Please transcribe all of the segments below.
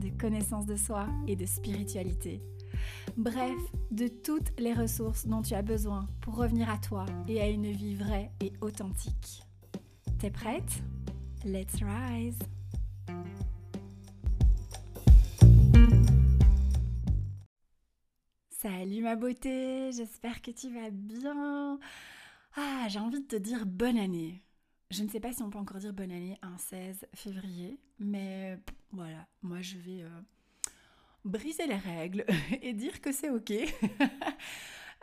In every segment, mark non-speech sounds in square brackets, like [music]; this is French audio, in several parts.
de connaissance de soi et de spiritualité. Bref, de toutes les ressources dont tu as besoin pour revenir à toi et à une vie vraie et authentique. T'es prête? Let's rise Salut ma beauté, j'espère que tu vas bien. Ah, j'ai envie de te dire bonne année. Je ne sais pas si on peut encore dire bonne année un 16 février, mais voilà, moi je vais euh, briser les règles [laughs] et dire que c'est ok. [laughs]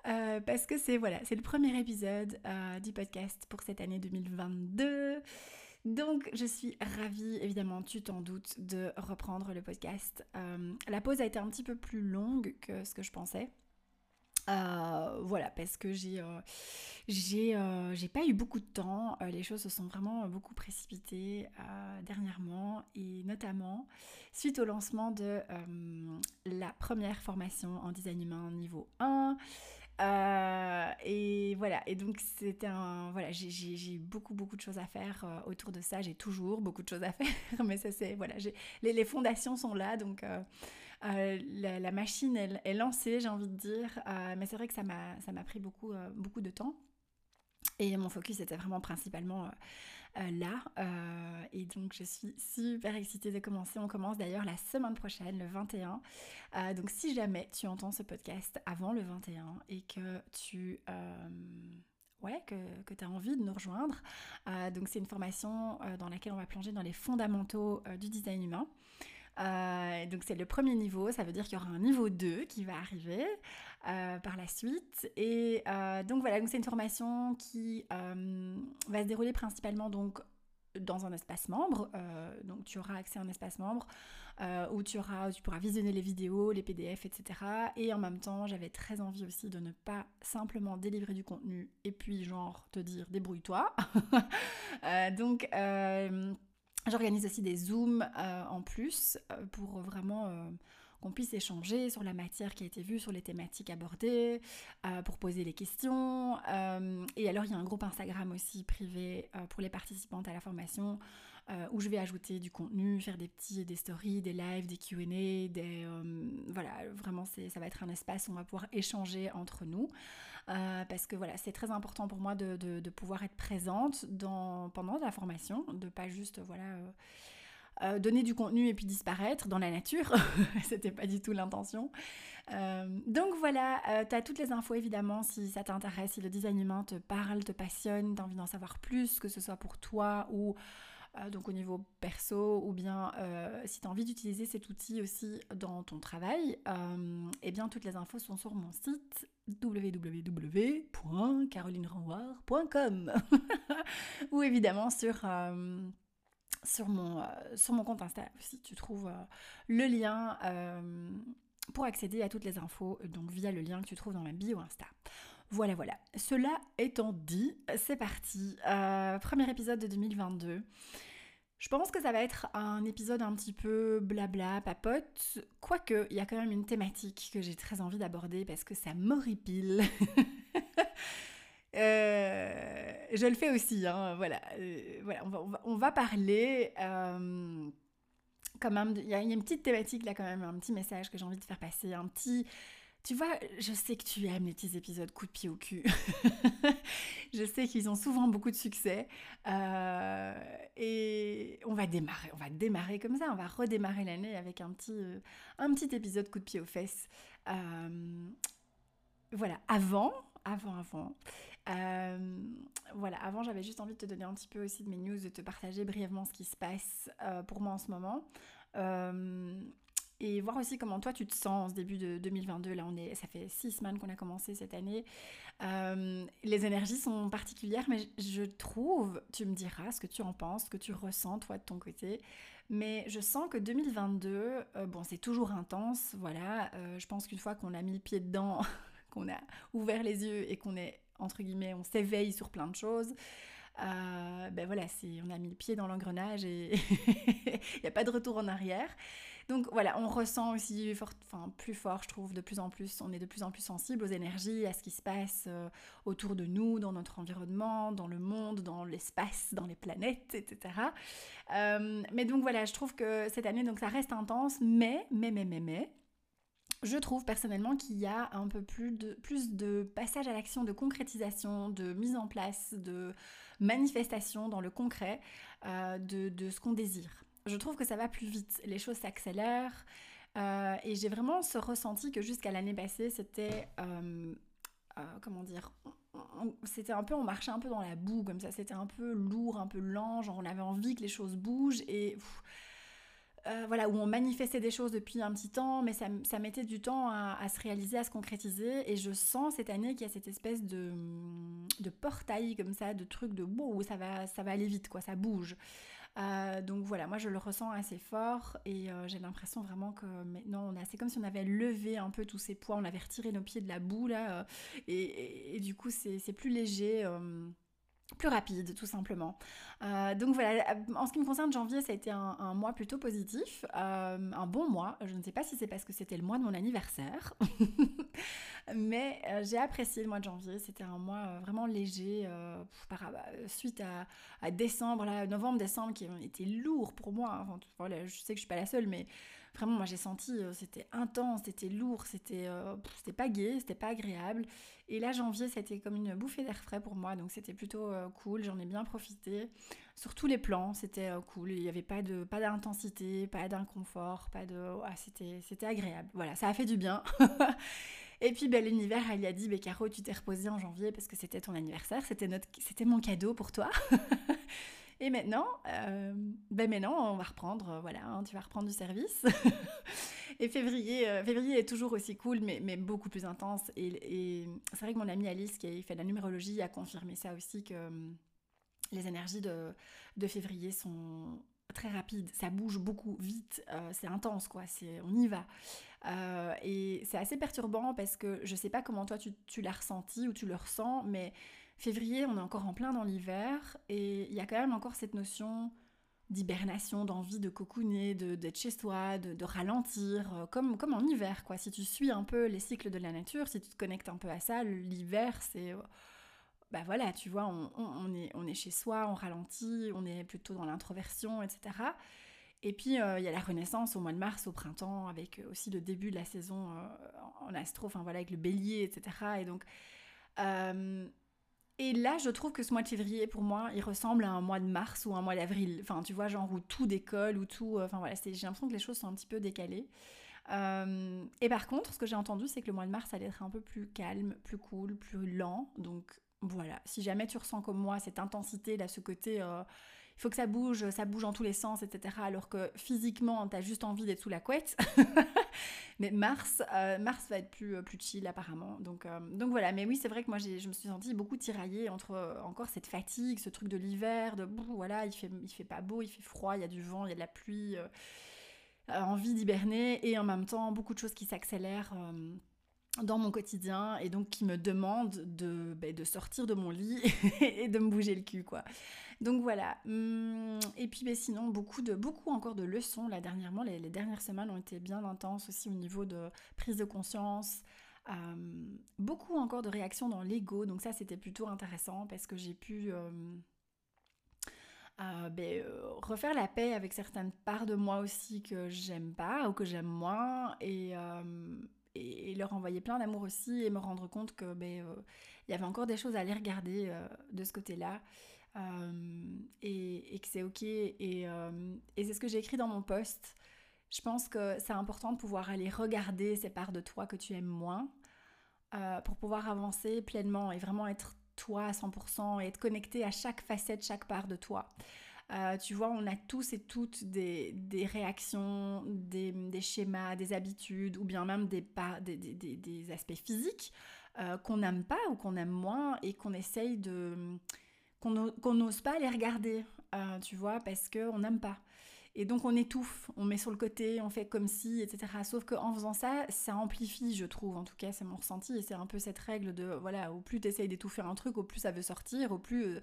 Euh, parce que c'est voilà, c'est le premier épisode euh, du podcast pour cette année 2022. Donc je suis ravie, évidemment, tu t'en doutes, de reprendre le podcast. la pause a été un petit peu plus longue que ce que je pensais. Euh, voilà, parce que j'ai euh, euh, j'ai pas eu beaucoup de temps. les choses se sont vraiment beaucoup précipitées dernièrement et notamment suite au lancement de la première formation en design humain niveau 1. et voilà, et donc c'était un. Voilà, j'ai eu beaucoup, beaucoup de choses à faire autour de ça. J'ai toujours beaucoup de choses à [laughs] faire, mais ça c'est. Voilà, les, les, fondations sont là, donc euh, la, machine est, lancée, j'ai envie de dire, euh, mais c'est vrai que ça m'a pris beaucoup, euh, beaucoup de temps. Et mon focus était vraiment principalement là. et donc je suis super excitée de commencer. On commence d'ailleurs la semaine prochaine, le 21. donc si jamais tu entends ce podcast avant le 21 et que tu... ouais, que, que as envie de nous rejoindre. donc c'est une formation dans laquelle on va plonger dans les fondamentaux du design humain. Euh, donc c'est le premier niveau, ça veut dire qu'il y aura un niveau 2 qui va arriver euh, par la suite. Et euh, donc voilà, donc c'est une formation qui va se dérouler principalement donc dans un espace membre. donc tu auras accès à un espace membre où tu, auras, tu pourras visionner les vidéos, les PDF, etc. Et en même temps, j'avais très envie aussi de ne pas simplement délivrer du contenu et puis genre te dire débrouille-toi. [laughs] donc J'organise aussi des zooms euh, en plus euh, pour vraiment euh, qu'on puisse échanger sur la matière qui a été vue, sur les thématiques abordées, pour poser les questions. et alors il y a un groupe Instagram aussi privé pour les participantes à la formation où je vais ajouter du contenu, faire des petits, des stories, des lives, des Q&A, des voilà vraiment ça va être un espace où on va pouvoir échanger entre nous. Euh, parce que voilà, c'est très important pour moi de, pouvoir être présente dans, pendant la formation, de pas juste voilà euh, euh, donner du contenu et puis disparaître dans la nature. [laughs] C'était pas du tout l'intention. donc voilà, tu as toutes les infos évidemment si ça t'intéresse, si le design humain te parle, te passionne, t'as envie d'en savoir plus, que ce soit pour toi ou donc au niveau perso, ou bien si tu as envie d'utiliser cet outil aussi dans ton travail, eh bien toutes les infos sont sur mon site www.carolinerenouard.com [laughs] ou évidemment sur, euh, mon, euh, compte Insta aussi tu trouves euh, le lien pour accéder à toutes les infos donc via le lien que tu trouves dans ma bio Insta. Voilà, voilà. Cela étant dit, c'est parti. premier épisode de 2022. Je pense que ça va être un épisode un petit peu blabla, papote, quoique il y a quand même une thématique que j'ai très envie d'aborder parce que ça m'horripile. [laughs] euh, je le fais aussi, hein, voilà. Euh, voilà on, va, parler euh, il y, a une petite thématique là quand même, un petit message que j'ai envie de faire passer, un petit tu vois, je sais que tu aimes les petits épisodes coup de pied au cul. [laughs] je sais qu'ils ont souvent beaucoup de succès. Euh, et on va démarrer, on va démarrer comme ça, on va redémarrer l'année avec un petit, euh, un petit épisode coup de pied aux fesses. Euh, voilà, avant, avant, avant. voilà, avant j'avais juste envie de te donner un petit peu aussi de mes news, de te partager brièvement ce qui se passe pour moi en ce moment. Et voir aussi comment toi tu te sens en ce début de 2022. Là, on est, ça fait six semaines qu'on a commencé cette année. Euh, les énergies sont particulières, mais je trouve, tu me diras ce que tu en penses, ce que tu ressens toi de ton côté. Mais je sens que 2022, euh, bon, c'est toujours intense, voilà. Euh, je pense qu'une fois qu'on a mis le pied dedans, [laughs] qu'on a ouvert les yeux et qu'on est entre guillemets, on s'éveille sur plein de choses. ben voilà, on a mis le pied dans l'engrenage et [laughs] il n'y a pas de retour en arrière. Donc voilà, on ressent aussi enfin, plus fort, je trouve, de plus en plus, on est de plus en plus sensible aux énergies, à ce qui se passe euh, autour de nous, dans notre environnement, dans le monde, dans l'espace, dans les planètes, etc. Euh, mais donc voilà, je trouve que cette année, donc ça reste intense, mais, mais, mais, mais, mais, je trouve personnellement qu'il y a un peu plus de, plus de passage à l'action, de concrétisation, de mise en place, de manifestation dans le concret euh, de, ce qu'on désire je trouve que ça va plus vite, les choses s'accélèrent. Euh, et j'ai vraiment ce ressenti que jusqu'à l'année passée, c'était, euh, euh, comment dire, c'était un peu, on marchait un peu dans la boue comme ça, c'était un peu lourd, un peu lent, genre on avait envie que les choses bougent et voilà, où on manifestait des choses depuis un petit temps, mais ça, mettait du temps à, se réaliser, à se concrétiser. Et je sens cette année qu'il y a cette espèce de, de portail comme ça, de truc de wow, ça va, ça va aller vite, quoi, ça bouge. Euh, donc voilà, moi je le ressens assez fort et euh, j'ai l'impression vraiment que maintenant on a, c'est comme si on avait levé un peu tous ces poids, on avait retiré nos pieds de la boue là, euh, et, du coup c'est, plus léger plus rapide tout simplement. Euh, donc voilà, en ce qui me concerne, janvier, ça a été un, mois plutôt positif, euh, un bon mois. Je ne sais pas si c'est parce que c'était le mois de mon anniversaire, [laughs] mais euh, j'ai apprécié le mois de janvier. C'était un mois vraiment léger par, suite à, décembre, là, novembre, décembre, qui ont été lourds pour moi. voilà, je sais que je suis pas la seule, mais Vraiment, moi j'ai senti, euh, c'était intense, c'était lourd, c'était euh, c'était pas gai, c'était pas agréable. Et là, janvier, c'était comme une bouffée d'air frais pour moi, donc c'était plutôt euh, cool, j'en ai bien profité. Sur tous les plans, c'était cool, il n'y avait pas de pas d'intensité, pas d'inconfort, pas de... c'était, c'était agréable. Voilà, ça a fait du bien. [laughs] Et puis ben, l'univers, elle a dit, ben, Caro, tu t'es reposée en janvier parce que c'était ton anniversaire, c'était, notre... c'était mon cadeau pour toi. [laughs] Et maintenant, euh, ben maintenant, on va reprendre, euh, voilà, hein, tu vas reprendre du service. [laughs] et février, euh, février est toujours aussi cool, mais, mais beaucoup plus intense. Et, c'est vrai que mon amie Alice, qui fait la numérologie, a confirmé ça aussi, que les énergies de, de février sont très rapides, ça bouge beaucoup vite, c'est intense quoi, on y va. et c'est assez perturbant parce que je sais pas comment toi tu, tu l'as ressenti ou tu le ressens, mais Février, on est encore en plein dans l'hiver et il y a quand même encore cette notion d'hibernation, d'envie de cocooner, d'être chez soi, de, ralentir, euh, comme, comme en hiver, quoi. Si tu suis un peu les cycles de la nature, si tu te connectes un peu à ça, l'hiver, c'est... Euh, bah voilà, tu vois, on, est, chez soi, on ralentit, on est plutôt dans l'introversion, etc. Et puis, euh, il y a la renaissance au mois de mars, au printemps, avec aussi le début de la saison en astro, enfin voilà, avec le bélier, etc. Et donc... Et là, je trouve que ce mois de février, pour moi, il ressemble à un mois de mars ou un mois d'avril. Enfin, tu vois, genre où tout décolle, où tout... Euh, enfin voilà, j'ai l'impression que les choses sont un petit peu décalées. Euh, et par contre, ce que j'ai entendu, c'est que le mois de mars allait être un peu plus calme, plus cool, plus lent. Donc voilà, si jamais tu ressens comme moi cette intensité, là, ce côté... Euh, il faut que ça bouge, ça bouge en tous les sens, etc. Alors que physiquement, tu as juste envie d'être sous la couette. [laughs] mais mars, euh, mars va être plus, euh, plus chill apparemment. Donc, euh, donc voilà, mais oui, c'est vrai que moi, je me suis sentie beaucoup tiraillée entre encore cette fatigue, ce truc de l'hiver, de voilà, il fait, il fait pas beau, il fait froid, il y a du vent, il y a de la pluie, envie d'hiberner, et en même temps, beaucoup de choses qui s'accélèrent dans mon quotidien et donc qui me demandent de, ben, de sortir de mon lit [laughs] et de me bouger le cul quoi. Donc voilà. Hum, et puis ben, sinon, beaucoup, de, beaucoup encore de leçons là dernièrement. Les, dernières semaines ont été bien intenses aussi au niveau de prise de conscience. Hum, beaucoup encore de réactions dans l'ego. Donc ça, c'était plutôt intéressant parce que j'ai pu... Hum, euh, ben, euh, refaire la paix avec certaines parts de moi aussi que j'aime pas ou que j'aime moins et, et, leur envoyer plein d'amour aussi et me rendre compte que ben, euh, il y avait encore des choses à aller regarder de ce côté-là euh, et, que c'est ok. Euh, et, c'est ce que j'ai écrit dans mon post. Je pense que c'est important de pouvoir aller regarder ces parts de toi que tu aimes moins euh, pour pouvoir avancer pleinement et vraiment être toi à 100% et être connecté à chaque facette, chaque part de toi. Tu vois, on a tous et toutes des, réactions, des, schémas, des habitudes, ou bien même des, des, aspects physiques qu'on n'aime pas ou qu'on aime moins et qu'on essaye de... qu'on n'ose pas les regarder, euh, tu vois, parce qu'on n'aime pas. Et donc on étouffe, on met sur le côté, on fait comme si, etc. Sauf qu'en faisant ça, ça amplifie, je trouve, en tout cas c'est mon ressenti, et c'est un peu cette règle de, voilà, au plus tu essayes d'étouffer un truc, au plus ça veut sortir, au plus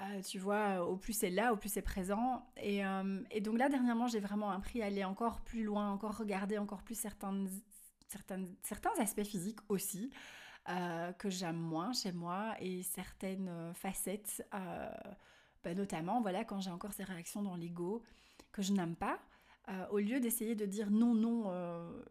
euh, tu vois, au plus c'est là, au plus c'est présent. Euh, et, donc là, dernièrement, j'ai vraiment appris à aller encore plus loin, encore regarder encore plus certains, certains aspects physiques aussi, euh, que j'aime moins chez moi, et certaines facettes, bah, notamment, voilà, quand j'ai encore ces réactions dans l'ego que je n'aime pas. au lieu d'essayer de dire non, non,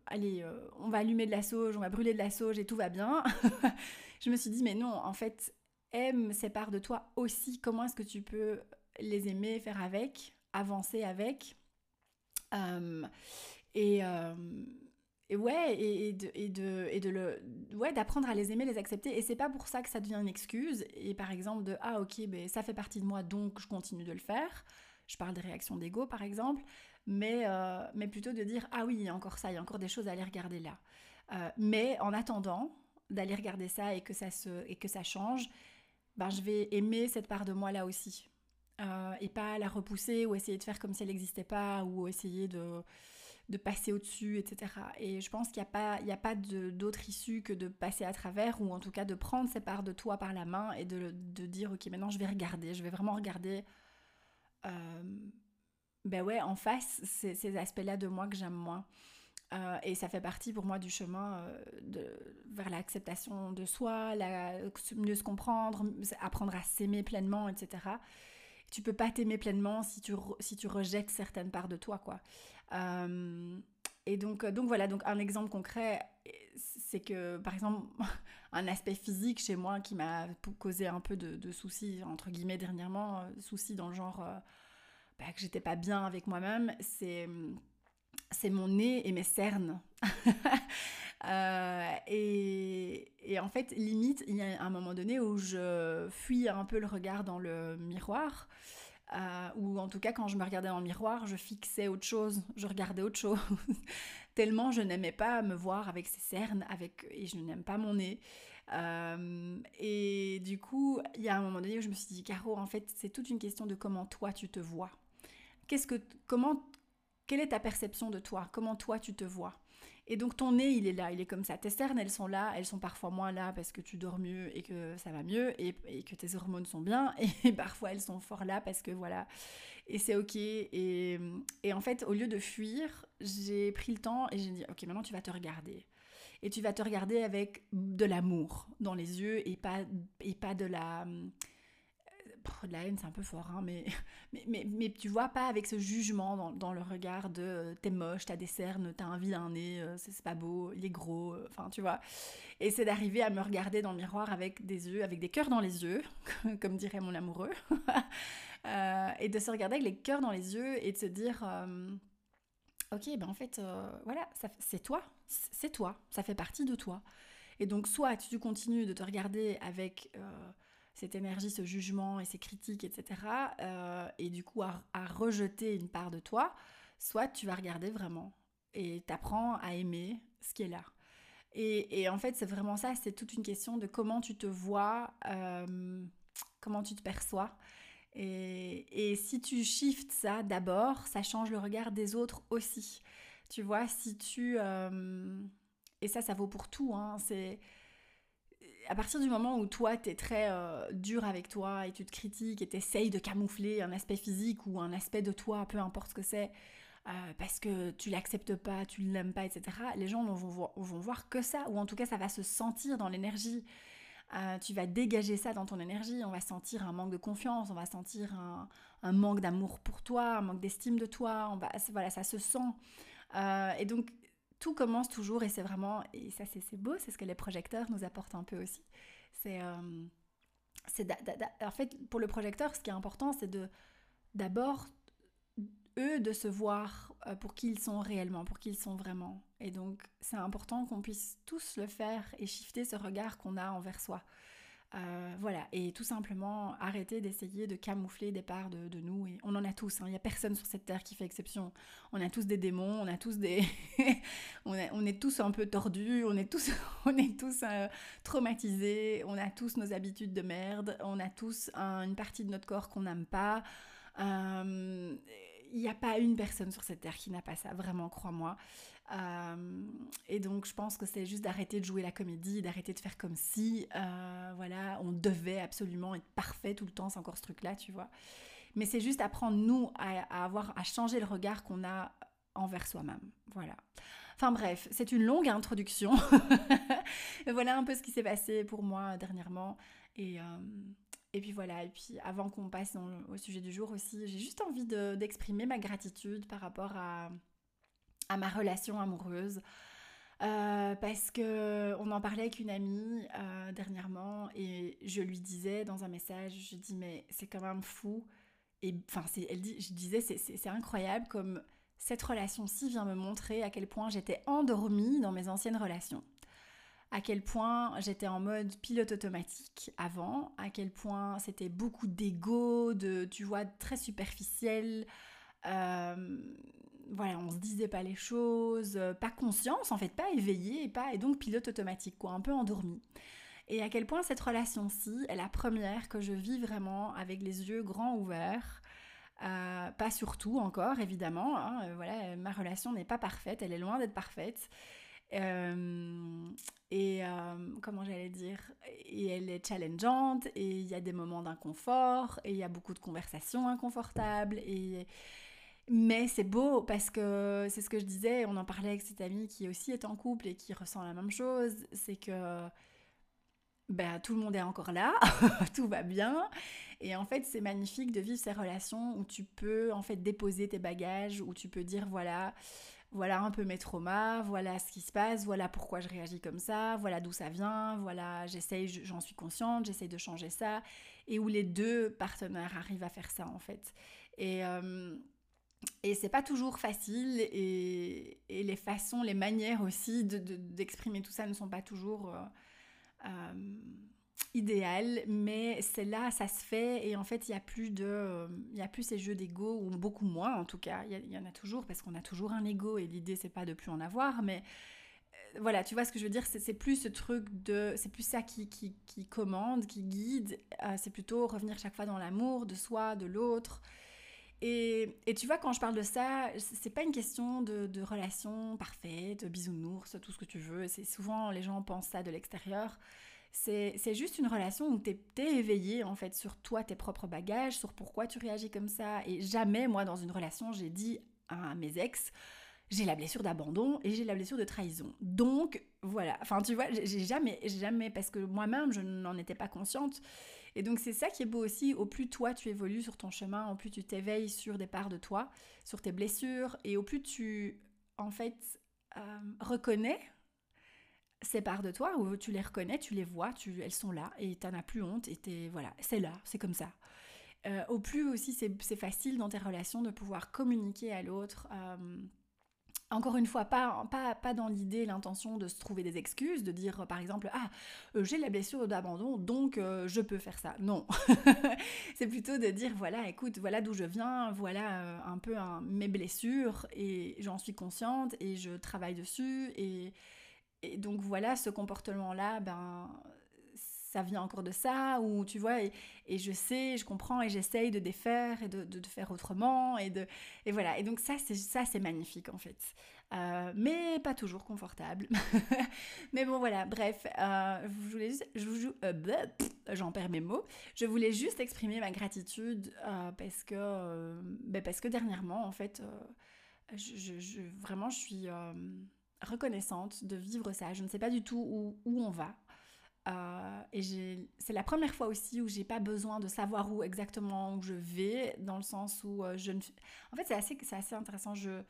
allez, on va allumer de la sauge, on va brûler de la sauge et tout va bien, [laughs] je me suis dit, mais non, en fait, aime ces parts de toi aussi. Comment est-ce que tu peux les aimer, faire avec, avancer avec? Euh, et, euh, et, ouais, et, de, et, de, et de le, ouais, d'apprendre à les aimer, les accepter. Et c'est pas pour ça que ça devient une excuse. Et par exemple, de ah ok, ben, ça fait partie de moi, donc je continue de le faire. Je parle des réactions d'ego par exemple. Mais, euh, mais plutôt de dire ah oui, il y a encore ça, il y a encore des choses à aller regarder là. mais en attendant d'aller regarder ça et que ça, se, et que ça change, ben, je vais aimer cette part de moi là aussi. Euh, et pas la repousser ou essayer de faire comme si elle n'existait pas ou essayer de, de passer au-dessus, etc. Et je pense qu'il n'y a pas, pas d'autre issue que de passer à travers ou en tout cas de prendre ces parts de toi par la main et de, de dire ok maintenant je vais regarder, je vais vraiment regarder euh, ben ouais, en face ces, aspects-là de moi que j'aime moins. Euh, et ça fait partie pour moi du chemin euh, de, vers l'acceptation de soi, mieux se comprendre, apprendre à s'aimer pleinement, etc. Tu peux pas t'aimer pleinement si tu, si tu rejettes certaines parts de toi, quoi. Euh, et donc, donc voilà, donc un exemple concret, c'est que par exemple, [laughs] un aspect physique chez moi qui m'a causé un peu de, soucis, entre guillemets, dernièrement, soucis dans le genre bah, que j'étais pas bien avec moi-même, c'est c'est mon nez et mes cernes. [laughs] Euh, et, en fait, limite, il y a un moment donné où je fuis un peu le regard dans le miroir. Euh, ou en tout cas, quand je me regardais dans le miroir, je fixais autre chose, je regardais autre chose. [laughs] Tellement je n'aimais pas me voir avec ces cernes, avec, et je n'aime pas mon nez. Euh, et du coup, il y a un moment donné où je me suis dit, Caro, en fait, c'est toute une question de comment toi tu te vois. Qu'est-ce que, comment quelle est ta perception de toi? Comment toi tu te vois? Et donc ton nez, il est là, il est comme ça. Tes cernes, elles sont là, elles sont parfois moins là parce que tu dors mieux et que ça va mieux et, que tes hormones sont bien. [laughs] Et parfois elles sont fort là parce que voilà. Et c'est ok. Et, en fait, au lieu de fuir, j'ai pris le temps et j'ai dit ok, maintenant tu vas te regarder. Et tu vas te regarder avec de l'amour dans les yeux et pas, et pas de la de la haine c'est un peu fort, hein, [laughs] mais, mais, mais, tu vois pas avec ce jugement dans, le regard de euh, t'es moche, t'as des cernes, t'as un vilain nez, euh, c'est pas beau, il est gros, euh, enfin tu vois. Et c'est d'arriver à me regarder dans le miroir avec des yeux, avec des cœurs dans les yeux, [laughs] comme dirait mon amoureux, [laughs] et de se regarder avec les cœurs dans les yeux et de se dire ok, ben en fait, voilà, c'est toi, c'est toi, ça fait partie de toi. Et donc, soit tu continues de te regarder avec cette énergie, ce jugement et ces critiques, etc. Euh, et du coup à, rejeter une part de toi, soit tu vas regarder vraiment et t'apprends à aimer ce qui est là. Et, en fait, c'est vraiment ça, c'est toute une question de comment tu te vois, euh, comment tu te perçois. Et, si tu shifts ça d'abord, ça change le regard des autres aussi. Tu vois, si tu... Euh, et ça, ça vaut pour tout. Hein, c'est à partir du moment où toi, tu es très euh, dur avec toi et tu te critiques et tu essayes de camoufler un aspect physique ou un aspect de toi, peu importe ce que c'est, euh, parce que tu l'acceptes pas, tu l'aimes pas, etc., les gens vont, vont, voir que ça, ou en tout cas, ça va se sentir dans l'énergie. Euh, tu vas dégager ça dans ton énergie, on va sentir un manque de confiance, on va sentir un, un manque d'amour pour toi, un manque d'estime de toi, on va, voilà, ça se sent. et donc, tout commence toujours, et c'est vraiment, et ça c'est beau, c'est ce que les projecteurs nous apportent un peu aussi. C'est, euh, en fait, pour le projecteur, ce qui est important, c'est de d'abord eux de se voir euh, pour qui ils sont réellement, pour qui ils sont vraiment. Et donc, c'est important qu'on puisse tous le faire et shifter ce regard qu'on a envers soi. Euh, voilà, et tout simplement arrêter d'essayer de camoufler des parts de, nous. Et on en a tous, il hein. n'y a personne sur cette terre qui fait exception. On a tous des démons, on a tous des. [laughs] on, est tous un peu tordus, on est tous, [laughs] on est tous euh, traumatisés, on a tous nos habitudes de merde, on a tous une partie de notre corps qu'on n'aime pas. Euh, il n'y a pas une personne sur cette terre qui n'a pas ça, vraiment, crois-moi. Euh, et donc, je pense que c'est juste d'arrêter de jouer la comédie, d'arrêter de faire comme si, euh, voilà, on devait absolument être parfait tout le temps. C'est encore ce truc-là, tu vois. Mais c'est juste apprendre, nous, à, avoir, à changer le regard qu'on a envers soi-même. Voilà. Enfin bref, c'est une longue introduction. [laughs] voilà un peu ce qui s'est passé pour moi dernièrement. Et, euh, et puis voilà, et puis avant qu'on passe au sujet du jour aussi, j'ai juste envie d'exprimer ma gratitude par rapport à, à ma relation amoureuse. Euh, parce que on en parlait avec une amie euh, dernièrement et je lui disais dans un message, je dis mais c'est quand même fou et enfin elle dit, je disais c'est incroyable comme cette relation-ci vient me montrer à quel point j'étais endormie dans mes anciennes relations, à quel point j'étais en mode pilote automatique avant, à quel point c'était beaucoup d'ego, de tu vois très superficiel. Euh, voilà, on se disait pas les choses, euh, pas conscience en fait, pas éveillé et pas et donc pilote automatique quoi, un peu endormi. Et à quel point cette relation-ci est la première que je vis vraiment avec les yeux grands ouverts. Euh, pas surtout encore évidemment, hein, euh, voilà, ma relation n'est pas parfaite, elle est loin d'être parfaite. et comment j'allais dire, et elle est challengeante, et il y a des moments d'inconfort, et il y a beaucoup de conversations inconfortables, et mais c'est beau parce que c'est ce que je disais, on en parlait avec cette amie qui aussi est en couple et qui ressent la même chose, c'est que ben, tout le monde est encore là, [laughs] tout va bien. Et en fait, c'est magnifique de vivre ces relations où tu peux en fait déposer tes bagages, où tu peux dire voilà, voilà un peu mes traumas, voilà ce qui se passe, voilà pourquoi je réagis comme ça, voilà d'où ça vient, voilà j'essaye, j'en suis consciente, j'essaye de changer ça, et où les deux partenaires arrivent à faire ça en fait. Et euh, et c'est pas toujours facile et, les façons, les manières aussi d'exprimer tout ça ne sont pas toujours euh, euh, idéales, mais c'est là, ça se fait et en fait il n'y a plus de, il a plus ces jeux d'ego ou beaucoup moins en tout cas. Il y, en a toujours parce qu'on a toujours un ego et l'idée c'est pas de plus en avoir, mais euh, voilà, tu vois ce que je veux dire, c'est plus ce truc de, c'est plus ça qui, qui, commande, qui guide, c'est plutôt revenir chaque fois dans l'amour de soi, de l'autre. Et, tu vois, quand je parle de ça, c'est pas une question de, relation parfaite, bisounours, tout ce que tu veux. C'est souvent, les gens pensent ça de l'extérieur. C'est juste une relation où tu es, éveillé en fait sur toi, tes propres bagages, sur pourquoi tu réagis comme ça. Et jamais, moi, dans une relation, j'ai dit à mes ex, j'ai la blessure d'abandon et j'ai la blessure de trahison. Donc, voilà. Enfin, tu vois, j'ai jamais, jamais, parce que moi-même, je n'en étais pas consciente. Et donc c'est ça qui est beau aussi, au plus toi tu évolues sur ton chemin, au plus tu t'éveilles sur des parts de toi, sur tes blessures, et au plus tu en fait euh, reconnais ces parts de toi, ou tu les reconnais, tu les vois, tu, elles sont là, et t'en as plus honte, et voilà, c'est là, c'est comme ça. Euh, au plus aussi c'est facile dans tes relations de pouvoir communiquer à l'autre. Euh, encore une fois, pas, pas, pas dans l'idée, l'intention de se trouver des excuses, de dire par exemple Ah, euh, j'ai la blessure d'abandon, donc euh, je peux faire ça. Non. [laughs] c'est plutôt de dire Voilà, écoute, voilà d'où je viens, voilà euh, un peu mes blessures, et j'en suis consciente, et je travaille dessus, et, et donc voilà, ce comportement-là, ben ça vient encore de ça, ou tu vois, et, je sais, je comprends, et j'essaye de défaire et de, faire autrement, et, de, et voilà. Et donc ça, c'est ça, c'est magnifique en fait. Euh, mais pas toujours confortable. [laughs] mais bon, voilà, bref, euh, je voulais juste, euh, j'en perds mes mots. Je voulais juste exprimer ma gratitude parce que, ben parce que dernièrement, en fait, vraiment, je suis reconnaissante de vivre ça. Je ne sais pas du tout où, où on va. Euh, et c'est la première fois aussi où j'ai pas besoin de savoir où exactement où je vais, dans le sens où euh, je ne... En fait, c'est assez, assez intéressant. Je...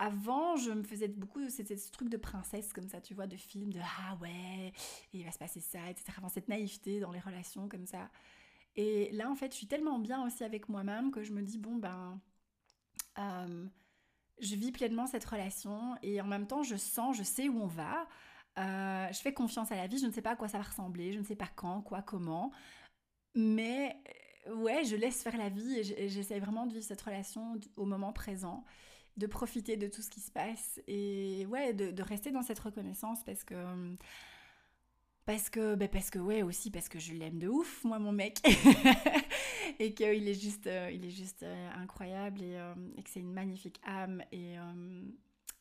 Avant, je me faisais beaucoup... C'était ce truc de princesse, comme ça, tu vois, de film, de « Ah ouais, il va se passer ça, etc. » Enfin, cette naïveté dans les relations, comme ça. Et là, en fait, je suis tellement bien aussi avec moi-même que je me dis « Bon, ben... Euh, je vis pleinement cette relation et en même temps, je sens, je sais où on va. » Euh, je fais confiance à la vie, je ne sais pas à quoi ça va ressembler, je ne sais pas quand, quoi, comment. Mais ouais, je laisse faire la vie et j'essaie vraiment de vivre cette relation au moment présent, de profiter de tout ce qui se passe et ouais, de, rester dans cette reconnaissance parce que. Parce que, ben parce que, ouais, aussi parce que je l'aime de ouf, moi, mon mec. [laughs] et qu'il est juste, euh, il est juste euh, incroyable et, euh, et que c'est une magnifique âme. Et,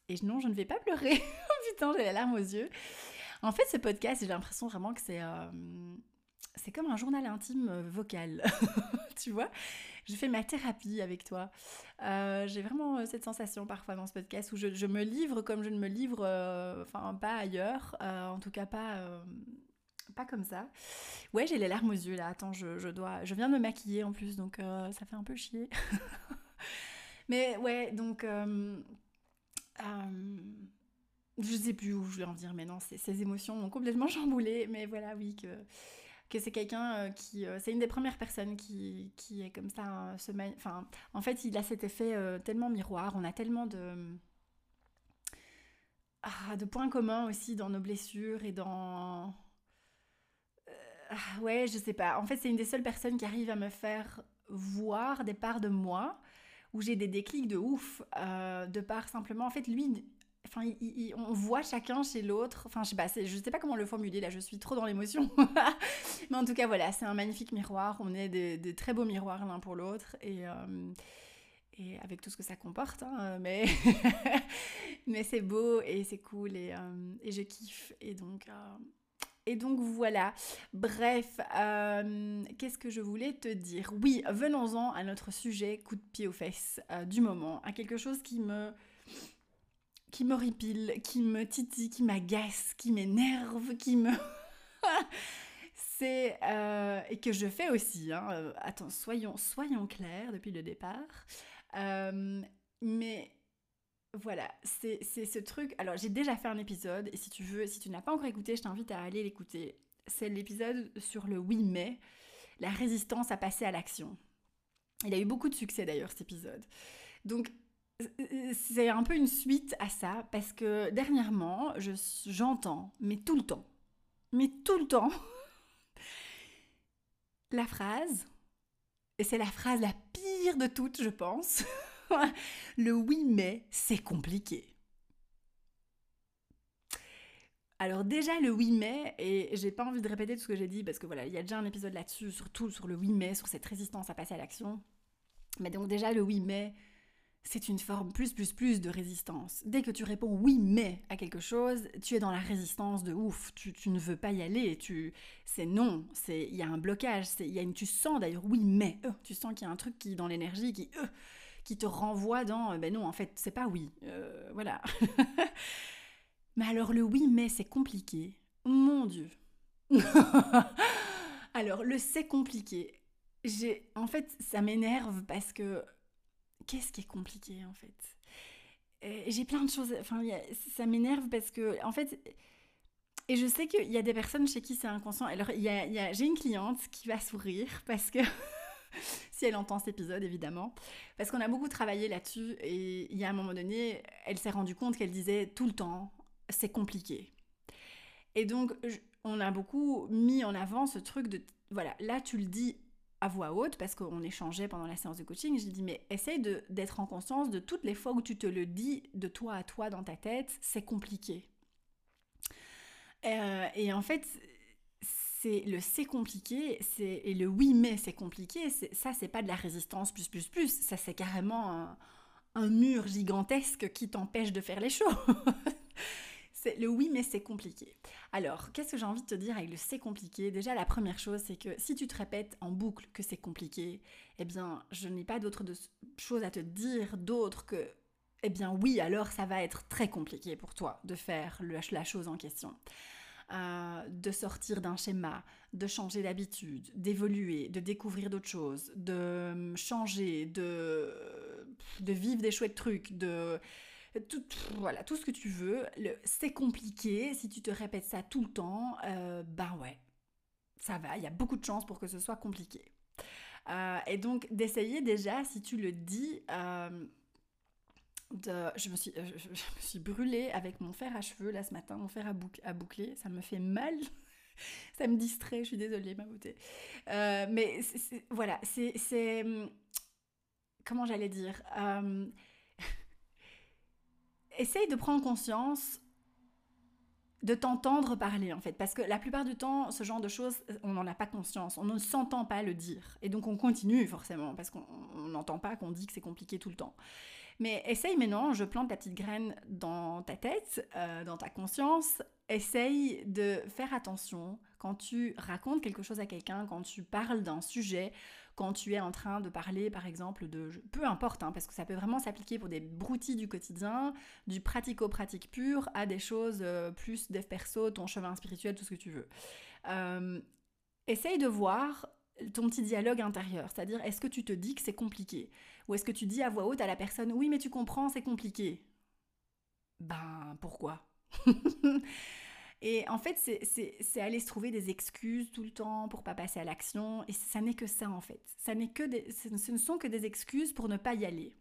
et non, je ne vais pas pleurer. [laughs] J'ai la larme aux yeux. En fait, ce podcast, j'ai l'impression vraiment que c'est c'est comme un journal intime euh, vocal, [laughs] tu vois? Je fais ma thérapie avec toi. Euh, j'ai vraiment euh, cette sensation parfois dans ce podcast où je, me livre comme je ne me livre, pas ailleurs, en tout cas pas, pas comme ça. Ouais, j'ai les larmes aux yeux là. Attends, je, dois, je viens de me maquiller en plus, donc ça fait un peu chier. [laughs] Mais ouais, donc je sais plus où je voulais en venir maintenant. Ces émotions m'ont complètement [laughs] chamboulé, mais voilà, oui que que c'est quelqu'un euh, qui... Euh, c'est une des premières personnes qui, qui est comme ça, hein, enfin, en fait, il a cet effet euh, tellement miroir, on a tellement de... Ah, de points communs aussi dans nos blessures et dans... Ah, ouais, je sais pas. En fait, c'est une des seules personnes qui arrive à me faire voir des parts de moi où j'ai des déclics de ouf, de part simplement, en fait, lui, On voit chacun chez l'autre. Enfin, je sais pas, je sais pas comment le formuler là, je suis trop dans l'émotion. [laughs] Mais en tout cas, voilà, c'est un magnifique miroir. On est de, très beaux miroirs l'un pour l'autre. Et, euh, avec tout ce que ça comporte. Hein, mais [laughs] mais c'est beau et c'est cool et, euh, et, je kiffe. Et donc. Euh, et donc voilà, bref, qu'est-ce que je voulais te dire? Oui, venons-en à notre sujet coup de pied aux fesses du moment, à quelque chose qui me, qui m'horripile, qui me titille, qui m'agace, qui m'énerve, qui me... [laughs] c'est... Euh, et que je fais aussi, hein. Euh, attends, soyons, soyons clairs depuis le départ. Euh, mais voilà, c'est ce truc... Alors j'ai déjà fait un épisode, et si tu veux, si tu n'as pas encore écouté, je t'invite à aller l'écouter. C'est l'épisode sur le oui mais, la résistance à passer à l'action. Il a eu beaucoup de succès d'ailleurs cet épisode. Donc c'est un peu une suite à ça parce que dernièrement, j'entends, mais tout le temps, mais tout le temps, [laughs] la phrase, et c'est la phrase la pire de toutes, je pense, [laughs] le oui mais c'est compliqué. Alors déjà le oui mais, et j'ai pas envie de répéter tout ce que j'ai dit parce que voilà, il y a déjà un épisode là-dessus, surtout sur le oui mais, sur cette résistance à passer à l'action. Mais donc déjà le oui mais, c'est une forme plus, plus, plus de résistance. Dès que tu réponds oui, mais à quelque chose, tu es dans la résistance de ouf. Tu, ne veux pas y aller. Tu, c'est non. C'est, il y a un blocage. C'est, y a une, tu sens d'ailleurs oui, mais. Euh, tu sens qu'il y a un truc qui dans l'énergie qui, euh, qui te renvoie dans. Euh, ben non, en fait, c'est pas oui. voilà. [laughs] mais alors le oui, mais c'est compliqué. Mon Dieu. [laughs] alors le c'est compliqué. J'ai, en fait, ça m'énerve parce que qu'est-ce qui est compliqué en fait? J'ai plein de choses, enfin ça m'énerve parce que en fait, et je sais qu'il y a des personnes chez qui c'est inconscient. Alors j'ai une cliente qui va sourire parce que [laughs] si elle entend cet épisode évidemment, parce qu'on a beaucoup travaillé là-dessus et il y a un moment donné, elle s'est rendue compte qu'elle disait tout le temps c'est compliqué. Et donc on a beaucoup mis en avant ce truc de voilà, là tu le dis à voix haute parce qu'on échangeait pendant la séance de coaching. J'ai dit, mais essaye d'être en conscience de toutes les fois où tu te le dis de toi à toi dans ta tête, c'est compliqué. Euh, et en fait, c'est le c'est compliqué, c'est et le oui mais c'est compliqué. Ça, c'est pas de la résistance plus plus plus. Ça, c'est carrément un, un mur gigantesque qui t'empêche de faire les choses. [laughs] Le oui, mais c'est compliqué. Alors, qu'est-ce que j'ai envie de te dire avec le c'est compliqué? Déjà, la première chose, c'est que si tu te répètes en boucle que c'est compliqué, eh bien, je n'ai pas d'autre chose à te dire d'autre que, eh bien, oui, alors ça va être très compliqué pour toi de faire la chose en question. Euh, de sortir d'un schéma, de changer d'habitude, d'évoluer, de découvrir d'autres choses, de changer, de, de vivre des chouettes trucs, de tout, voilà, tout ce que tu veux. C'est compliqué, si tu te répètes ça tout le temps, euh, ben ouais, ça va, il y a beaucoup de chances pour que ce soit compliqué. Euh, et donc d'essayer déjà, si tu le dis, euh, je, me suis, je, me suis brûlée avec mon fer à cheveux là ce matin, mon fer à, à boucler, ça me fait mal. [laughs] ça me distrait, je suis désolée ma beauté. mais voilà, c'est... Hum, comment j'allais dire Essaye de prendre conscience de t'entendre parler en fait. Parce que la plupart du temps, ce genre de choses, on n'en a pas conscience, on ne s'entend pas le dire. Et donc on continue forcément, parce qu'on n'entend pas qu'on dit que c'est compliqué tout le temps. Mais essaye maintenant, je plante ta petite graine dans ta tête, euh, dans ta conscience, essaye de faire attention quand tu racontes quelque chose à quelqu'un, quand tu parles d'un sujet, quand tu es en train de parler, par exemple, de... Peu importe, hein, parce que ça peut vraiment s'appliquer pour des broutilles du quotidien, du pratico-pratique pur, à des choses euh, plus dev perso, ton chemin spirituel, tout ce que tu veux. Euh, essaye de voir ton petit dialogue intérieur, c'est-à-dire est-ce que tu te dis que c'est compliqué? Ou est-ce que tu dis à voix haute à la personne oui mais tu comprends, c'est compliqué Ben pourquoi? [laughs] Et en fait, c'est aller se trouver des excuses tout le temps pour pas passer à l'action. Et ça n'est que ça, en fait. Ça que ce ne sont que des excuses pour ne pas y aller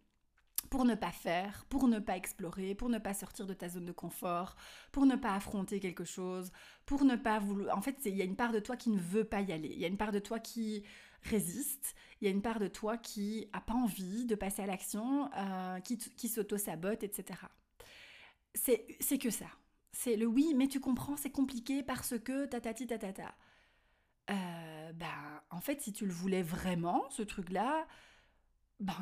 pour ne pas faire, pour ne pas explorer, pour ne pas sortir de ta zone de confort, pour ne pas affronter quelque chose, pour ne pas vouloir... En fait, il y a une part de toi qui ne veut pas y aller. Il y a une part de toi qui résiste. Il y a une part de toi qui a pas envie de passer à l'action, euh, qui, qui s'auto-sabote, etc. C'est que ça. C'est le oui, mais tu comprends, c'est compliqué parce que tatati tatata. Euh, ben, en fait, si tu le voulais vraiment, ce truc-là, ben,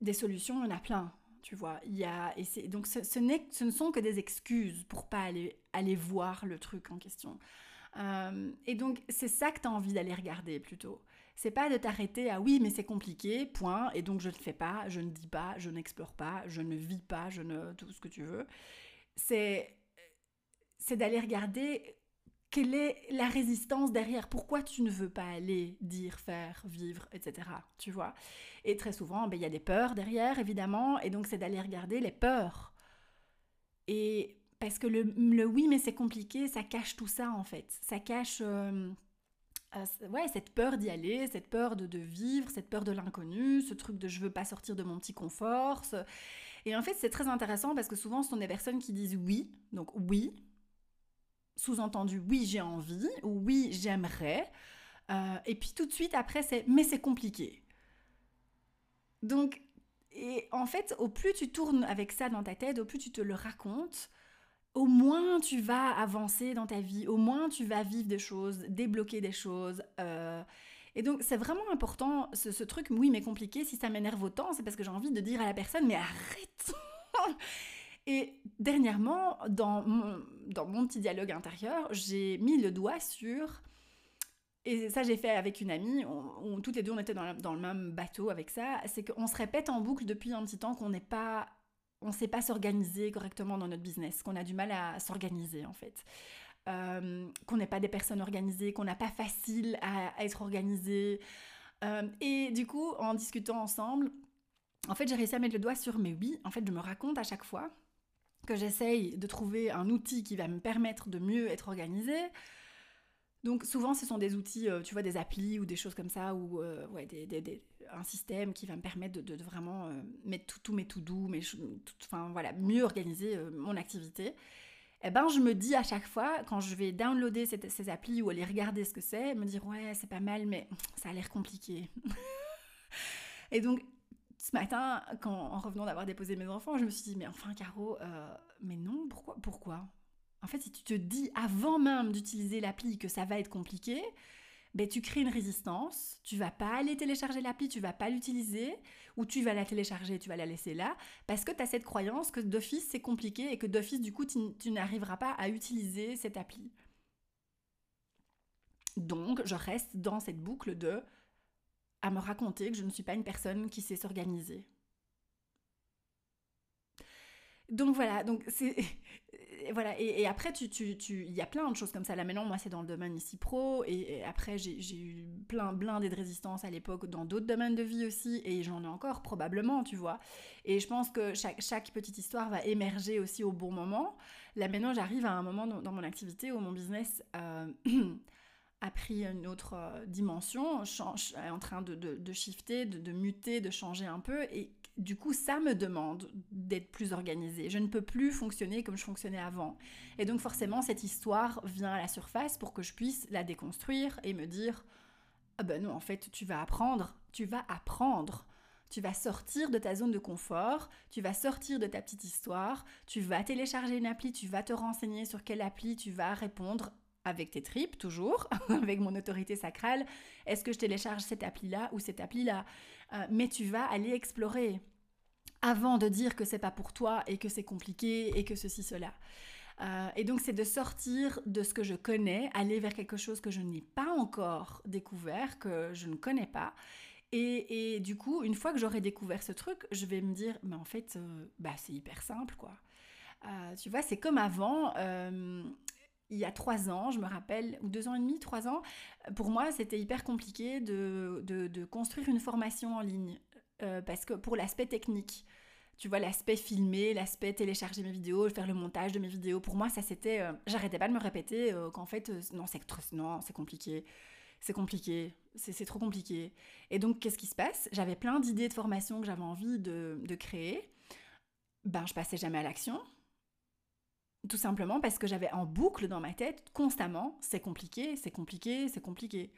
des solutions, il y en a plein. Tu vois, il y a, donc ce, ce, ce, ne sont que des excuses pour pas aller, aller voir le truc en question. Euh, et donc, c'est ça que tu as envie d'aller regarder plutôt. C'est pas de t'arrêter à oui, mais c'est compliqué, point, et donc je ne fais pas, je ne dis pas, je n'explore pas, je ne vis pas, je ne. tout ce que tu veux. C'est c'est d'aller regarder quelle est la résistance derrière Pourquoi tu ne veux pas aller dire, faire, vivre, etc. Tu vois Et très souvent, ben, il y a des peurs derrière, évidemment, et donc c'est d'aller regarder les peurs. Et parce que le, oui, mais c'est compliqué, ça cache tout ça, en fait. Ça cache... Euh, euh, ouais, cette peur d'y aller, cette peur de, de, vivre, cette peur de l'inconnu, ce truc de je veux pas sortir de mon petit confort. Et en fait, c'est très intéressant parce que souvent, ce sont des personnes qui disent oui, donc oui, sous-entendu oui j'ai envie ou oui j'aimerais. Euh, et puis tout de suite après c'est mais c'est compliqué. Donc, et en fait, au plus tu tournes avec ça dans ta tête, au plus tu te le racontes, au moins tu vas avancer dans ta vie, au moins tu vas vivre des choses, débloquer des choses. Euh, et donc c'est vraiment important, ce, ce, truc, oui mais compliqué, si ça m'énerve autant, c'est parce que j'ai envie de dire à la personne, mais arrête Et dernièrement, dans mon, dans mon petit dialogue intérieur, j'ai mis le doigt sur... Et ça, j'ai fait avec une amie, on, toutes les deux, on était dans, dans le même bateau avec ça, c'est qu'on se répète en boucle depuis un petit temps qu'on n'est pas... On ne sait pas s'organiser correctement dans notre business, qu'on a du mal à s'organiser en fait. Euh, qu'on n'est pas des personnes organisées, qu'on n'a pas facile à, être organisé. Euh, et du coup, en discutant ensemble, en fait, j'ai réussi à mettre le doigt sur mais oui, en fait, je me raconte à chaque fois que j'essaye de trouver un outil qui va me permettre de mieux être organisée. Donc souvent ce sont des outils, euh, tu vois, des applis ou des choses comme ça, ou euh, ouais, un système qui va me permettre de, vraiment euh, mettre tous mes tout doux, mais enfin voilà, mieux organiser mon activité. Eh ben je me dis à chaque fois, quand je vais downloader ces applis ou aller regarder ce que c'est, me dire ouais c'est pas mal, mais ça a l'air compliqué. [laughs] Et donc ce matin, quand, en revenant d'avoir déposé mes enfants, je me suis dit, mais enfin, Caro, euh, mais non, pourquoi Pourquoi? En fait, si tu te dis avant même d'utiliser l'appli que ça va être compliqué, ben, tu crées une résistance, tu vas pas aller télécharger l'appli, tu vas pas l'utiliser, ou tu vas la télécharger, tu vas la laisser là, parce que tu as cette croyance que d'office c'est compliqué et que d'office du coup tu n'arriveras pas à utiliser cette appli. Donc je reste dans cette boucle de à me raconter que je ne suis pas une personne qui sait s'organiser. Donc voilà, donc c'est [laughs] voilà et, après tu tu il y a plein de choses comme ça. Là maintenant moi c'est dans le domaine ici pro et, après j'ai eu plein blindé de résistance à l'époque dans d'autres domaines de vie aussi et j'en ai encore probablement tu vois. Et je pense que chaque, chaque petite histoire va émerger aussi au bon moment. Là maintenant j'arrive à un moment dans, mon activité où mon business euh, [clears throat] a pris une autre euh, dimension, change, est en train de, de, shifter, de, de, muter, de changer un peu. Et du coup, ça me demande d'être plus organisée. Je ne peux plus fonctionner comme je fonctionnais avant. Et donc forcément, cette histoire vient à la surface pour que je puisse la déconstruire et me dire, ah ben non, en fait, tu vas apprendre, tu vas apprendre. Tu vas sortir de ta zone de confort, tu vas sortir de ta petite histoire, tu vas télécharger une appli, tu vas te renseigner sur quelle appli tu vas répondre avec tes tripes, toujours, [laughs] avec mon autorité sacrale. Est-ce que je télécharge cette appli-là ou cette appli-là? Euh, Mais tu vas aller explorer avant de dire que c'est pas pour toi et que c'est compliqué et que ceci, cela. Euh, et donc, c'est de sortir de ce que je connais, aller vers quelque chose que je n'ai pas encore découvert, que je ne connais pas. Et, du coup, une fois que j'aurai découvert ce truc, je vais me dire, mais en fait, euh, bah, c'est hyper simple, quoi. tu vois, c'est comme avant il y a trois ans, je me rappelle, ou deux ans et demi, trois ans, pour moi, c'était hyper compliqué de, de, construire une formation en ligne. Euh, parce que pour l'aspect technique, tu vois, l'aspect filmé, l'aspect télécharger mes vidéos, faire le montage de mes vidéos, pour moi, ça c'était. Euh, j'arrêtais pas de me répéter euh, qu'en fait, non, c'est non, c'est compliqué. C'est compliqué, c'est trop compliqué. Et donc, qu'est-ce qui se passe? J'avais plein d'idées de formation que j'avais envie de, de créer. Ben, je passais jamais à l'action tout simplement parce que j'avais en boucle dans ma tête constamment, c'est compliqué, c'est compliqué, c'est compliqué.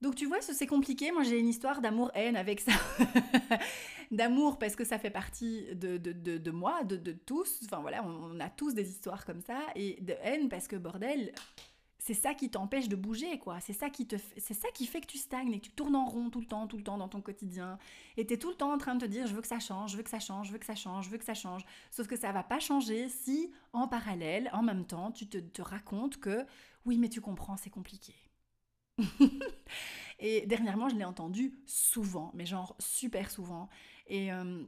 Donc tu vois, c'est compliqué, moi j'ai une histoire d'amour-haine avec ça. [laughs] d'amour parce que ça fait partie de, moi, de, tous, enfin voilà, on, a tous des histoires comme ça, et de haine parce que bordel, c'est ça qui t'empêche de bouger, quoi. C'est ça qui te, c'est ça qui fait que tu stagnes et que tu tournes en rond tout le temps, tout le temps dans ton quotidien. Et tu es tout le temps en train de te dire, je veux que ça change, je veux que ça change, je veux que ça change, je veux que ça change. Sauf que ça va pas changer si, en parallèle, en même temps, tu te, te racontes que, oui, mais tu comprends, c'est compliqué. [laughs] et dernièrement, je l'ai entendu souvent, mais genre super souvent. Et euh,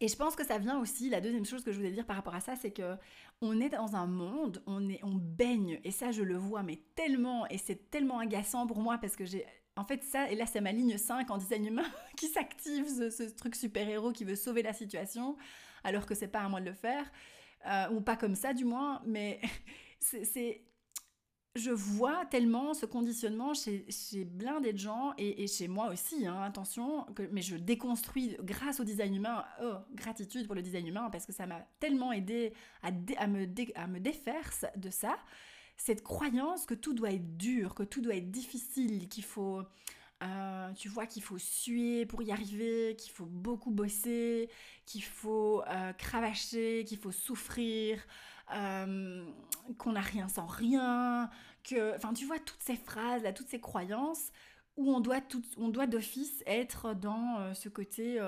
et je pense que ça vient aussi, la deuxième chose que je voulais dire par rapport à ça, c'est que on est dans un monde, on, est, on baigne, et ça je le vois, mais tellement, et c'est tellement agaçant pour moi parce que j'ai. En fait, ça, et là c'est ma ligne 5 en design humain [laughs] qui s'active, ce, truc super-héros qui veut sauver la situation, alors que c'est pas à moi de le faire, euh, ou pas comme ça du moins, mais [laughs] c'est je vois tellement ce conditionnement chez, chez blindé de gens et, chez moi aussi, hein, attention, mais je déconstruis grâce au design humain, oh, gratitude pour le design humain parce que ça m'a tellement aidé à, à, me à me défaire de ça, cette croyance que tout doit être dur, que tout doit être difficile, qu'il faut, euh, tu vois, qu'il faut suer pour y arriver, qu'il faut beaucoup bosser, qu'il faut euh, cravacher, qu'il faut souffrir. Euh, qu'on n'a rien sans rien, que, enfin, tu vois, toutes ces phrases, toutes ces croyances où on doit, on doit d'office être dans ce côté,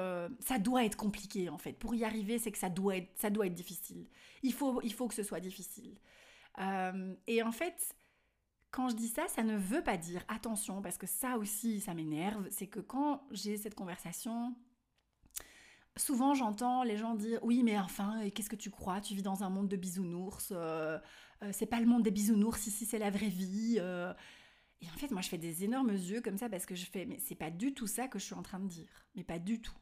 ça doit être compliqué en fait. Pour y arriver, c'est que ça doit être, ça doit être difficile. Il faut, il faut que ce soit difficile. et en fait, quand je dis ça, ça ne veut pas dire attention, parce que ça aussi, ça m'énerve. C'est que quand j'ai cette conversation souvent j'entends les gens dire oui mais enfin qu'est-ce que tu crois? Tu vis dans un monde de bisounours euh, euh, c'est pas le monde des bisounours ici c'est la vraie vie euh. et en fait moi je fais des énormes yeux comme ça parce que je fais mais c'est pas du tout ça que je suis en train de dire mais pas du tout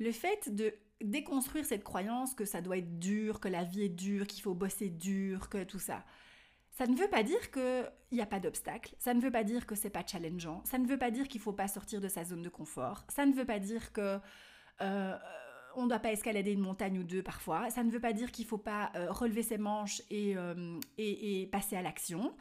le fait de déconstruire cette croyance que ça doit être dur que la vie est dure qu'il faut bosser dur que tout ça ça ne veut pas dire qu'il n'y a pas d'obstacle, ça ne veut pas dire que c'est pas challengeant, ça ne veut pas dire qu'il faut pas sortir de sa zone de confort, ça ne veut pas dire que euh, on ne doit pas escalader une montagne ou deux parfois. Ça ne veut pas dire qu'il faut pas euh, relever ses manches euh, et, et, passer à l'action.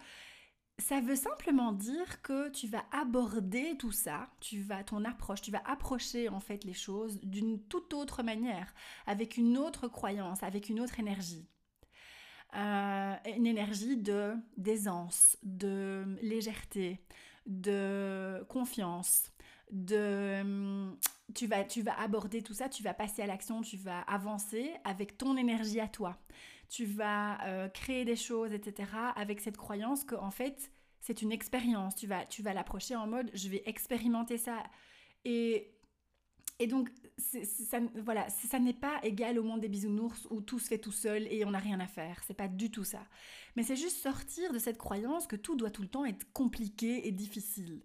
Ça veut simplement dire que tu vas aborder tout ça, tu vas ton approche, tu vas approcher en fait les choses d'une toute autre manière, avec une autre croyance, avec une autre énergie. Une énergie de d'aisance, de légèreté, de confiance, de hum, tu vas, tu vas aborder tout ça, tu vas passer à l'action, tu vas avancer avec ton énergie à toi. Tu vas euh, créer des choses, etc. avec cette croyance que en fait c'est une expérience. Tu vas, tu vas l'approcher en mode je vais expérimenter ça. Et, et donc ça, voilà, ça n'est pas égal au monde des bisounours où tout se fait tout seul et on n'a rien à faire. C'est pas du tout ça. Mais c'est juste sortir de cette croyance que tout doit tout le temps être compliqué et difficile.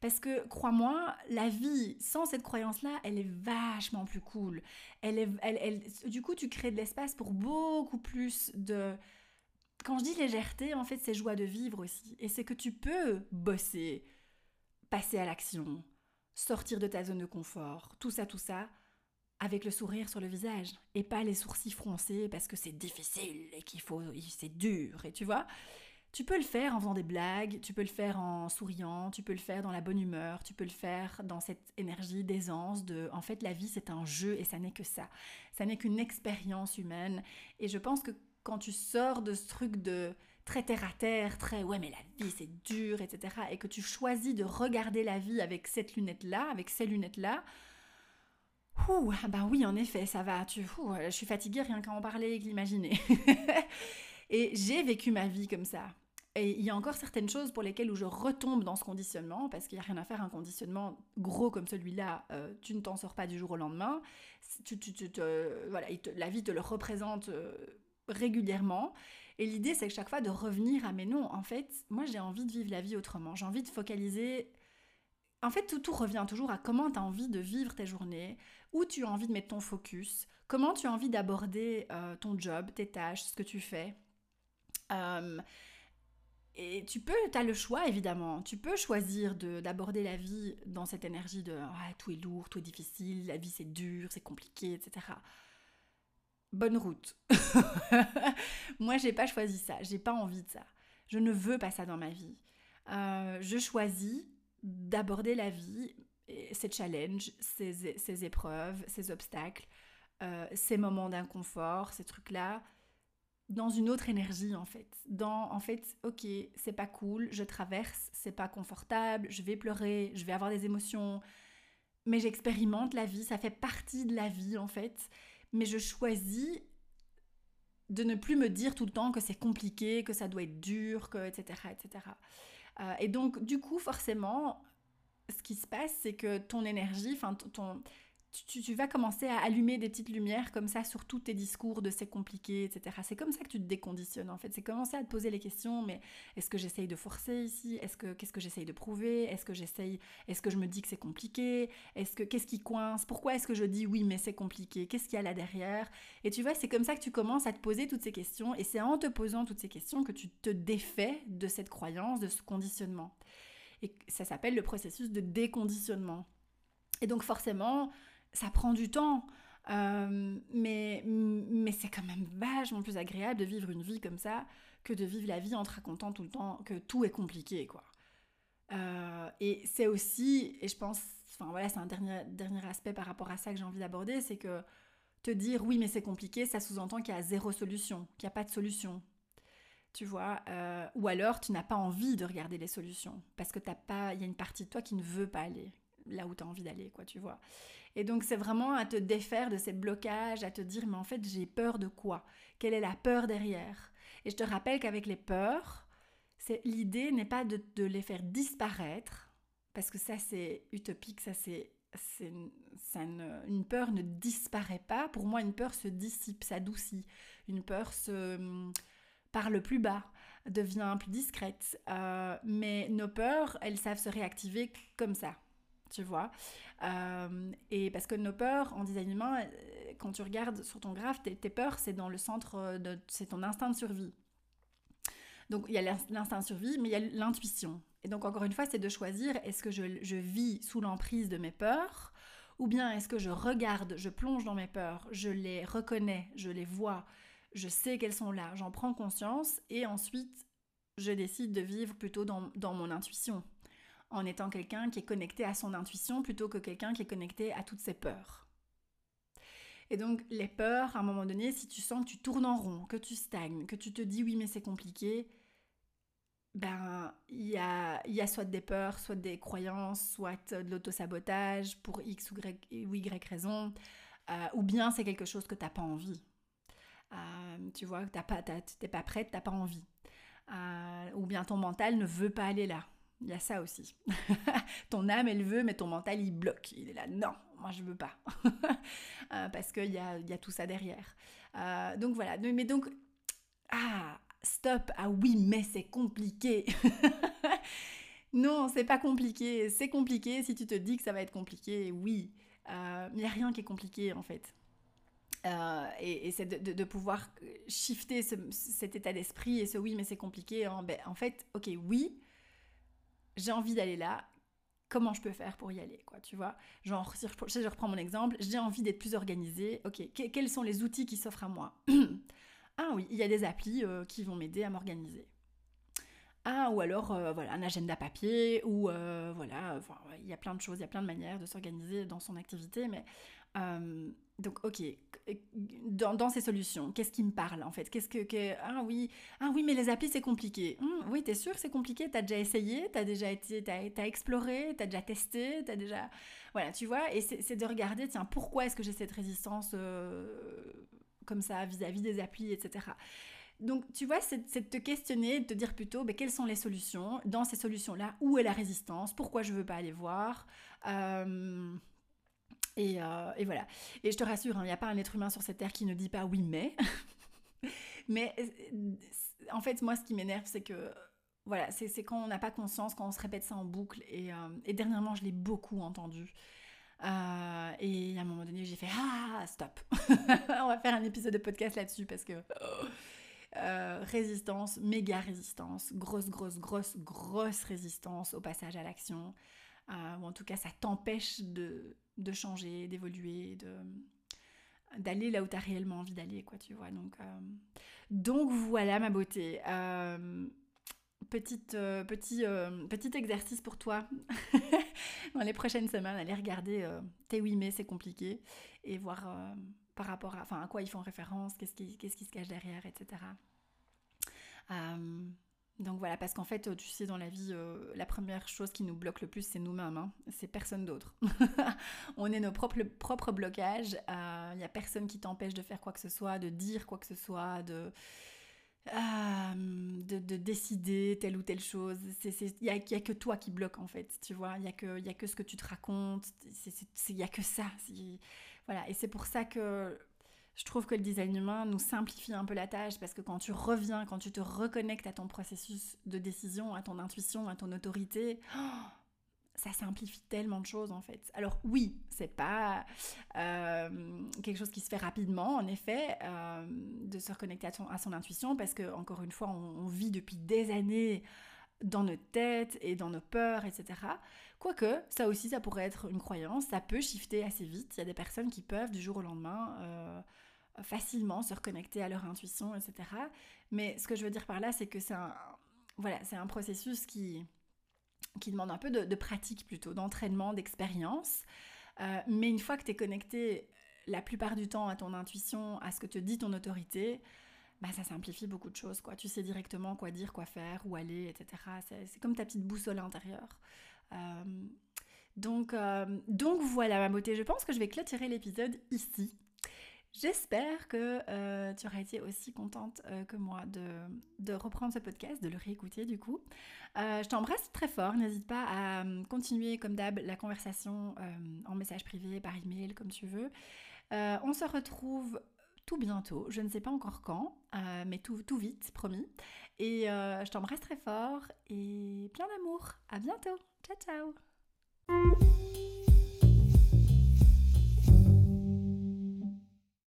Parce que, crois-moi, la vie sans cette croyance-là, elle est vachement plus cool. Elle est, elle, elle, du coup, tu crées de l'espace pour beaucoup plus de quand je dis légèreté, en fait, c'est joie de vivre aussi. Et c'est que tu peux bosser, passer à l'action, sortir de ta zone de confort, tout ça, tout ça, avec le sourire sur le visage et pas les sourcils froncés parce que c'est difficile et qu'il faut, c'est dur et tu vois. Tu peux le faire en faisant des blagues, tu peux le faire en souriant, tu peux le faire dans la bonne humeur, tu peux le faire dans cette énergie d'aisance de en fait la vie c'est un jeu et ça n'est que ça. Ça n'est qu'une expérience humaine et je pense que quand tu sors de ce truc de très terre à terre, très ouais mais la vie c'est dur, etc. et que tu choisis de regarder la vie avec cette lunette là, avec ces lunettes là, Ouh, ah bah oui, en effet, ça va. Tu, je suis fatiguée rien qu'à en parler et l'imaginer. [laughs] et j'ai vécu ma vie comme ça. Et il y a encore certaines choses pour lesquelles où je retombe dans ce conditionnement, parce qu'il n'y a rien à faire, un conditionnement gros comme celui-là, euh, tu ne t'en sors pas du jour au lendemain. Tu, tu, voilà, la vie te le représente euh, régulièrement. Et l'idée, c'est que chaque fois de revenir à mais non, en fait, moi j'ai envie de vivre la vie autrement. J'ai envie de focaliser. En fait, tout, tout revient toujours à comment tu as envie de vivre tes journées, où tu as envie de mettre ton focus, comment tu as envie d'aborder euh, ton job, tes tâches, ce que tu fais? Euh, et tu peux, tu as le choix évidemment, tu peux choisir d'aborder la vie dans cette énergie de ah, tout est lourd, tout est difficile, la vie c'est dur, c'est compliqué, etc. Bonne route. [laughs] Moi j'ai pas choisi ça, j'ai pas envie de ça. Je ne veux pas ça dans ma vie. Euh, je choisis d'aborder la vie ces challenges, ces, épreuves, ces obstacles, euh, ces moments d'inconfort, ces trucs-là, dans une autre énergie en fait. Dans en fait, ok, c'est pas cool, je traverse, c'est pas confortable, je vais pleurer, je vais avoir des émotions, mais j'expérimente la vie, ça fait partie de la vie en fait. Mais je choisis de ne plus me dire tout le temps que c'est compliqué, que ça doit être dur, que etc. etc. Euh, et donc du coup forcément, ce qui se passe, c'est que ton énergie, enfin ton, tu, vas commencer à allumer des petites lumières comme ça sur tous tes discours de c'est compliqué, etc. C'est comme ça que tu te déconditionnes en fait. C'est commencer à te poser les questions, mais est-ce que j'essaye de forcer ici? Est-ce que qu'est-ce que j'essaye de prouver? Est-ce que j'essaye Est-ce que je me dis que c'est compliqué? Est-ce que qu'est-ce qui coince? Pourquoi est-ce que je dis oui mais c'est compliqué? Qu'est-ce qu'il y a là derrière? Et tu vois, c'est comme ça que tu commences à te poser toutes ces questions, et c'est en te posant toutes ces questions que tu te défais de cette croyance, de ce conditionnement. Et ça s'appelle le processus de déconditionnement. Et donc forcément, ça prend du temps. Euh, mais mais c'est quand même vachement plus agréable de vivre une vie comme ça que de vivre la vie en te racontant tout le temps que tout est compliqué, quoi. Euh, et c'est aussi, et je pense, enfin voilà, c'est un dernier, dernier aspect par rapport à ça que j'ai envie d'aborder, c'est que te dire oui mais c'est compliqué, ça sous-entend qu'il y a zéro solution, qu'il n'y a pas de solution tu vois, euh, ou alors tu n'as pas envie de regarder les solutions parce que t'as pas, il y a une partie de toi qui ne veut pas aller là où tu as envie d'aller, quoi, tu vois. Et donc c'est vraiment à te défaire de ces blocages, à te dire mais en fait j'ai peur de quoi? Quelle est la peur derrière? Et je te rappelle qu'avec les peurs, l'idée n'est pas de, de, les faire disparaître parce que ça c'est utopique, ça c'est une, une peur ne disparaît pas. Pour moi, une peur se dissipe, s'adoucit. Une peur se, parle plus bas, devient plus discrète. Euh, mais nos peurs, elles savent se réactiver comme ça, tu vois. Euh, et parce que nos peurs en design humain, euh, quand tu regardes sur ton graphe, tes, peurs, c'est dans le centre, c'est ton instinct de survie. Donc il y a l'instinct de survie, mais il y a l'intuition. Et donc encore une fois, c'est de choisir est-ce que je, je vis sous l'emprise de mes peurs ou bien est-ce que je regarde, je plonge dans mes peurs, je les reconnais, je les vois, je sais qu'elles sont là, j'en prends conscience et ensuite je décide de vivre plutôt dans, mon intuition, en étant quelqu'un qui est connecté à son intuition plutôt que quelqu'un qui est connecté à toutes ses peurs. Et donc les peurs, à un moment donné, si tu sens que tu tournes en rond, que tu stagnes, que tu te dis oui mais c'est compliqué, ben il y a, y a soit des peurs, soit des croyances, soit de l'autosabotage pour X ou Y, raison, euh, ou bien c'est quelque chose que tu n'as pas envie. Euh, tu vois, tu pas, t'es pas prête, t'as pas envie. Euh, ou bien ton mental ne veut pas aller là. Il y a ça aussi. [laughs] ton âme, elle veut, mais ton mental, il bloque. Il est là, non, moi, je veux pas. [laughs] Euh, parce qu'il y a, y a tout ça derrière. donc voilà. Mais donc, ah, stop. Ah oui, mais c'est compliqué. [laughs] non, c'est pas compliqué. C'est compliqué si tu te dis que ça va être compliqué. Oui. Il n'y a rien qui est compliqué, en fait. Et, c'est de, pouvoir shifter cet état d'esprit et ce oui mais c'est compliqué. Hein. Ben, en fait, ok, oui, j'ai envie d'aller là, comment je peux faire pour y aller, quoi, tu vois? Genre, si je, reprends mon exemple, j'ai envie d'être plus organisée, ok, quels sont les outils qui s'offrent à moi? [clears throat] Ah oui, il y a des applis euh, qui vont m'aider à m'organiser. Ah, ou alors, euh, voilà, un agenda papier, ou euh, voilà, il y a plein de choses, il y a plein de manières de s'organiser dans son activité, mais euh, donc, ok, dans, ces solutions, qu'est-ce qui me parle en fait? Qu'est-ce que, ah oui, ah oui, mais les applis c'est compliqué. Hum, oui, t'es sûr que c'est compliqué? T'as déjà essayé? T'as déjà été, t'as, exploré? T'as déjà testé? T'as déjà, voilà, tu vois. Et c'est, de regarder, tiens, pourquoi est-ce que j'ai cette résistance comme ça vis-à-vis des applis, etc. Donc, tu vois, c'est de te questionner, de te dire plutôt ben, quelles sont les solutions? Dans ces solutions-là, où est la résistance? Pourquoi je ne veux pas aller voir? Euh, et, euh, et, voilà. Et je te rassure, hein, il n'y a pas un être humain sur cette terre qui ne dit pas oui, mais. [laughs] mais euh, en fait, moi, ce qui m'énerve, c'est que. Voilà, c'est quand on n'a pas conscience, quand on se répète ça en boucle. Et, et dernièrement, je l'ai beaucoup entendu. Euh, et à un moment donné, j'ai fait Ah, stop [laughs] On va faire un épisode de podcast là-dessus parce que. Euh, résistance, méga résistance, grosse, grosse, grosse, grosse résistance au passage à l'action. Euh, en tout cas, ça t'empêche de, de, changer, d'évoluer, d'aller là où tu as réellement envie d'aller, quoi, tu vois. Donc, donc voilà ma beauté. Petite, petit, petit exercice pour toi [laughs] dans les prochaines semaines, aller regarder euh, tes oui mais c'est compliqué et voir euh, par rapport à, à quoi ils font référence, qu'est-ce qui, qu'est-ce qui se cache derrière, etc. Euh, donc voilà, parce qu'en fait, tu sais, dans la vie, la première chose qui nous bloque le plus, c'est nous-mêmes, hein. c'est personne d'autre. [laughs] On est nos propres, propres blocages, il n'y a personne qui t'empêche de faire quoi que ce soit, de dire quoi que ce soit, de euh, de, décider telle ou telle chose. Il n'y a, a, que toi qui bloque en fait, tu vois. Il n'y a, que, y a que ce que tu te racontes, il n'y a que ça. Voilà, et c'est pour ça que je trouve que le design humain nous simplifie un peu la tâche parce que quand tu reviens, quand tu te reconnectes à ton processus de décision, à ton intuition, à ton autorité, [gasps] ça simplifie tellement de choses en fait. Alors oui, c'est pas euh, quelque chose qui se fait rapidement, en effet, euh, de se reconnecter à, son intuition, parce que encore une fois, on, vit depuis des années dans nos têtes et dans nos peurs, etc. Quoique, ça aussi, ça pourrait être une croyance, ça peut shifter assez vite. Il y a des personnes qui peuvent du jour au lendemain euh, facilement se reconnecter à leur intuition, etc. Mais ce que je veux dire par là, c'est que c'est un, voilà, c'est un processus qui qui demande un peu de, pratique plutôt, d'entraînement, d'expérience. Euh, mais une fois que tu es connecté la plupart du temps à ton intuition, à ce que te dit ton autorité, bah, ça simplifie beaucoup de choses. Quoi. Tu sais directement quoi dire, quoi faire, où aller, etc. C'est comme ta petite boussole intérieure. Euh, donc, euh, donc voilà ma beauté, je pense que je vais clôturer l'épisode ici. J'espère que euh, tu auras été aussi contente euh, que moi de, reprendre ce podcast, de le réécouter du coup. Euh, je t'embrasse très fort. N'hésite pas à continuer comme d'hab la conversation en message privé, par email, comme tu veux. on se retrouve tout bientôt. Je ne sais pas encore quand, mais tout, tout vite, promis. Et je t'embrasse très fort et plein d'amour. À bientôt. Ciao, ciao.